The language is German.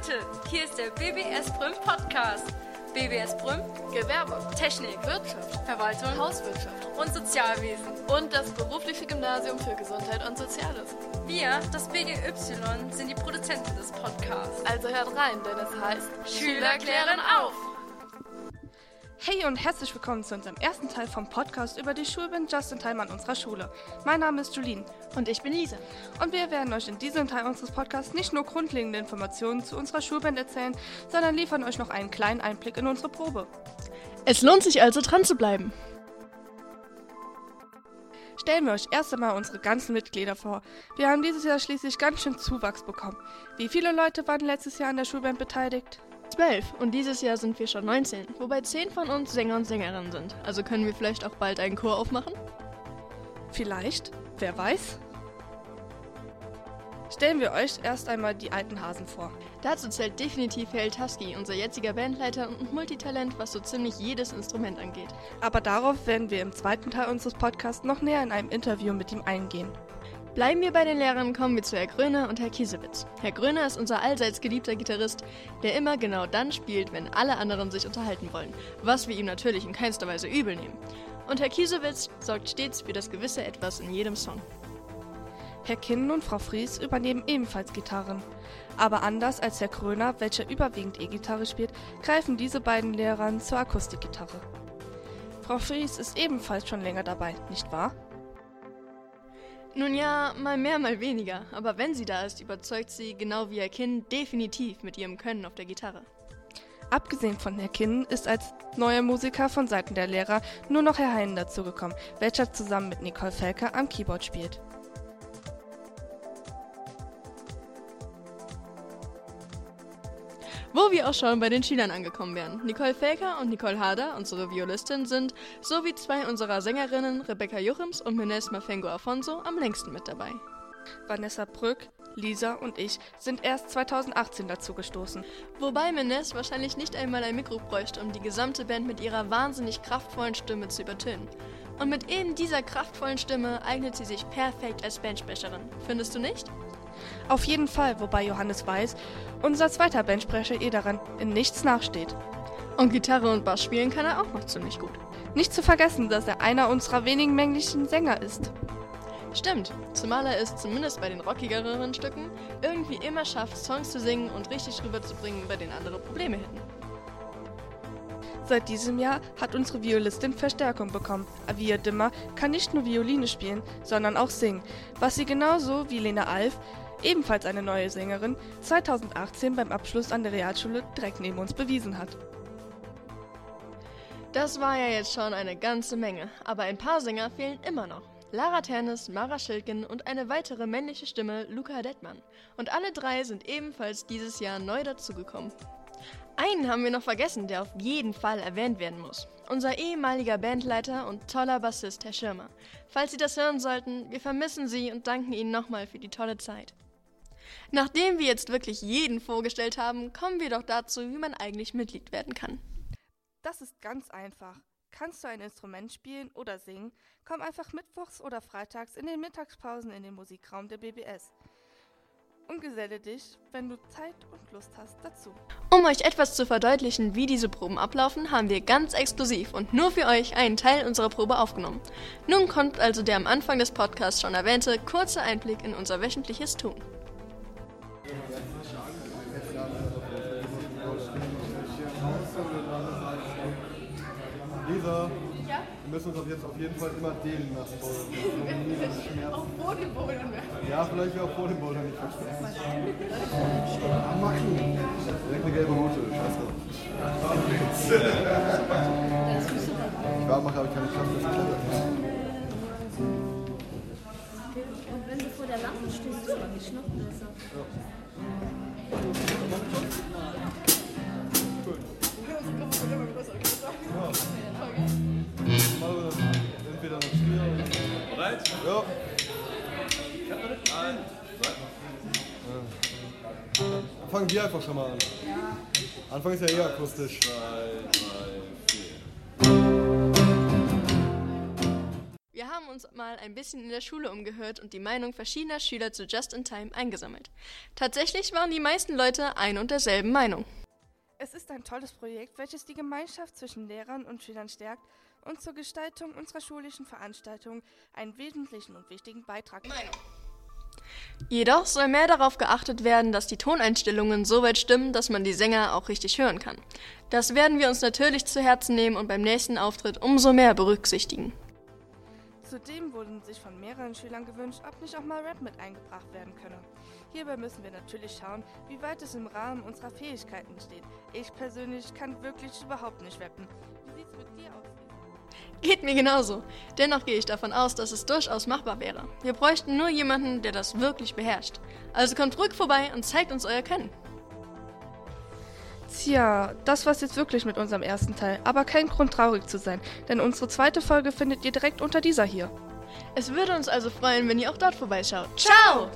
Leute, hier ist der BBS Brüm Podcast. BBS Brüm, Gewerbe, Technik, Wirtschaft, Verwaltung Hauswirtschaft und Sozialwesen. und das berufliche Gymnasium für Gesundheit und Soziales. Wir, das BGY, sind die Produzenten des Podcasts. Also hört rein, denn es heißt Schüler klären auf! Hey und herzlich willkommen zu unserem ersten Teil vom Podcast über die Schulband Just in Time an unserer Schule. Mein Name ist Julien Und ich bin Lisa. und wir werden euch in diesem Teil unseres Podcasts nicht nur grundlegende Informationen zu unserer Schulband erzählen, sondern liefern euch noch einen kleinen Einblick in unsere Probe. Es lohnt sich also dran zu bleiben. Stellen wir euch erst einmal unsere ganzen Mitglieder vor. Wir haben dieses Jahr schließlich ganz schön Zuwachs bekommen. Wie viele Leute waren letztes Jahr an der Schulband beteiligt? Zwölf und dieses Jahr sind wir schon 19, wobei zehn von uns Sänger und Sängerinnen sind. Also können wir vielleicht auch bald einen Chor aufmachen? Vielleicht? Wer weiß? Stellen wir euch erst einmal die alten Hasen vor. Dazu zählt definitiv Hel Tusky, unser jetziger Bandleiter und Multitalent, was so ziemlich jedes Instrument angeht. Aber darauf werden wir im zweiten Teil unseres Podcasts noch näher in einem Interview mit ihm eingehen. Bleiben wir bei den Lehrern, kommen wir zu Herr Gröner und Herr Kiesewitz. Herr Gröner ist unser allseits geliebter Gitarrist, der immer genau dann spielt, wenn alle anderen sich unterhalten wollen, was wir ihm natürlich in keinster Weise übel nehmen. Und Herr Kiesewitz sorgt stets für das gewisse Etwas in jedem Song. Herr Kinn und Frau Fries übernehmen ebenfalls Gitarren. Aber anders als Herr Kröner, welcher überwiegend E-Gitarre spielt, greifen diese beiden Lehrer zur Akustikgitarre. Frau Fries ist ebenfalls schon länger dabei, nicht wahr? Nun ja, mal mehr, mal weniger, aber wenn sie da ist, überzeugt sie, genau wie Herr Kinn, definitiv mit ihrem Können auf der Gitarre. Abgesehen von Herr Kinn ist als neuer Musiker von Seiten der Lehrer nur noch Herr Heinen dazugekommen, welcher zusammen mit Nicole Felker am Keyboard spielt. Wo wir auch schon bei den Schülern angekommen wären. Nicole Felker und Nicole Harder, unsere Violistin, sind, sowie zwei unserer Sängerinnen, Rebecca Jochims und Menes Mafengo Afonso, am längsten mit dabei. Vanessa Brück, Lisa und ich sind erst 2018 dazugestoßen. Wobei Menes wahrscheinlich nicht einmal ein Mikro bräuchte, um die gesamte Band mit ihrer wahnsinnig kraftvollen Stimme zu übertönen. Und mit eben dieser kraftvollen Stimme eignet sie sich perfekt als Bandsprecherin. Findest du nicht? Auf jeden Fall, wobei Johannes Weiß, unser zweiter Bandsprecher, ihr daran in nichts nachsteht. Und Gitarre und Bass spielen kann er auch noch ziemlich gut. Nicht zu vergessen, dass er einer unserer wenigen männlichen Sänger ist. Stimmt, zumal er es zumindest bei den rockigeren Stücken irgendwie immer schafft, Songs zu singen und richtig rüberzubringen, bei denen andere Probleme hätten. Seit diesem Jahr hat unsere Violistin Verstärkung bekommen. Avia Dimmer kann nicht nur Violine spielen, sondern auch singen, was sie genauso wie Lena Alf, ebenfalls eine neue Sängerin, 2018 beim Abschluss an der Realschule direkt neben uns bewiesen hat. Das war ja jetzt schon eine ganze Menge, aber ein paar Sänger fehlen immer noch. Lara Ternes, Mara Schilken und eine weitere männliche Stimme, Luca Dettmann. Und alle drei sind ebenfalls dieses Jahr neu dazugekommen. Einen haben wir noch vergessen, der auf jeden Fall erwähnt werden muss. Unser ehemaliger Bandleiter und toller Bassist, Herr Schirmer. Falls Sie das hören sollten, wir vermissen Sie und danken Ihnen nochmal für die tolle Zeit. Nachdem wir jetzt wirklich jeden vorgestellt haben, kommen wir doch dazu, wie man eigentlich Mitglied werden kann. Das ist ganz einfach. Kannst du ein Instrument spielen oder singen, komm einfach mittwochs oder freitags in den Mittagspausen in den Musikraum der BBS. Und geselle dich, wenn du Zeit und Lust hast, dazu. Um euch etwas zu verdeutlichen, wie diese Proben ablaufen, haben wir ganz exklusiv und nur für euch einen Teil unserer Probe aufgenommen. Nun kommt also der am Anfang des Podcasts schon erwähnte kurze Einblick in unser wöchentliches Tun. Lisa, wir müssen uns auf jetzt auf jeden Fall immer dehnen lassen. Auch vor dem Bouldern? Ja, vielleicht auch vor dem Bouldern nicht versprechen. Ah, Maxi. Direkt eine gelbe Route, scheiße. Ich war mache, habe ich keine Kraft, das klettert. Und wenn du vor der Lampe stehst, ist es noch besser. Ein, Fangen wir einfach schon mal an. Anfang ist ja eher akustisch. Wir haben uns mal ein bisschen in der Schule umgehört und die Meinung verschiedener Schüler zu Just in Time eingesammelt. Tatsächlich waren die meisten Leute ein und derselben Meinung. Es ist ein tolles Projekt, welches die Gemeinschaft zwischen Lehrern und Schülern stärkt und zur Gestaltung unserer schulischen Veranstaltungen einen wesentlichen und wichtigen Beitrag Meinung. Jedoch soll mehr darauf geachtet werden, dass die Toneinstellungen so weit stimmen, dass man die Sänger auch richtig hören kann. Das werden wir uns natürlich zu Herzen nehmen und beim nächsten Auftritt umso mehr berücksichtigen. Zudem wurden sich von mehreren Schülern gewünscht, ob nicht auch mal Rap mit eingebracht werden könne. Hierbei müssen wir natürlich schauen, wie weit es im Rahmen unserer Fähigkeiten steht. Ich persönlich kann wirklich überhaupt nicht rappen. Wie sieht's mit dir aus? Geht mir genauso. Dennoch gehe ich davon aus, dass es durchaus machbar wäre. Wir bräuchten nur jemanden, der das wirklich beherrscht. Also kommt ruhig vorbei und zeigt uns euer Können. Tja, das war's jetzt wirklich mit unserem ersten Teil, aber kein Grund traurig zu sein, denn unsere zweite Folge findet ihr direkt unter dieser hier. Es würde uns also freuen, wenn ihr auch dort vorbeischaut. Ciao!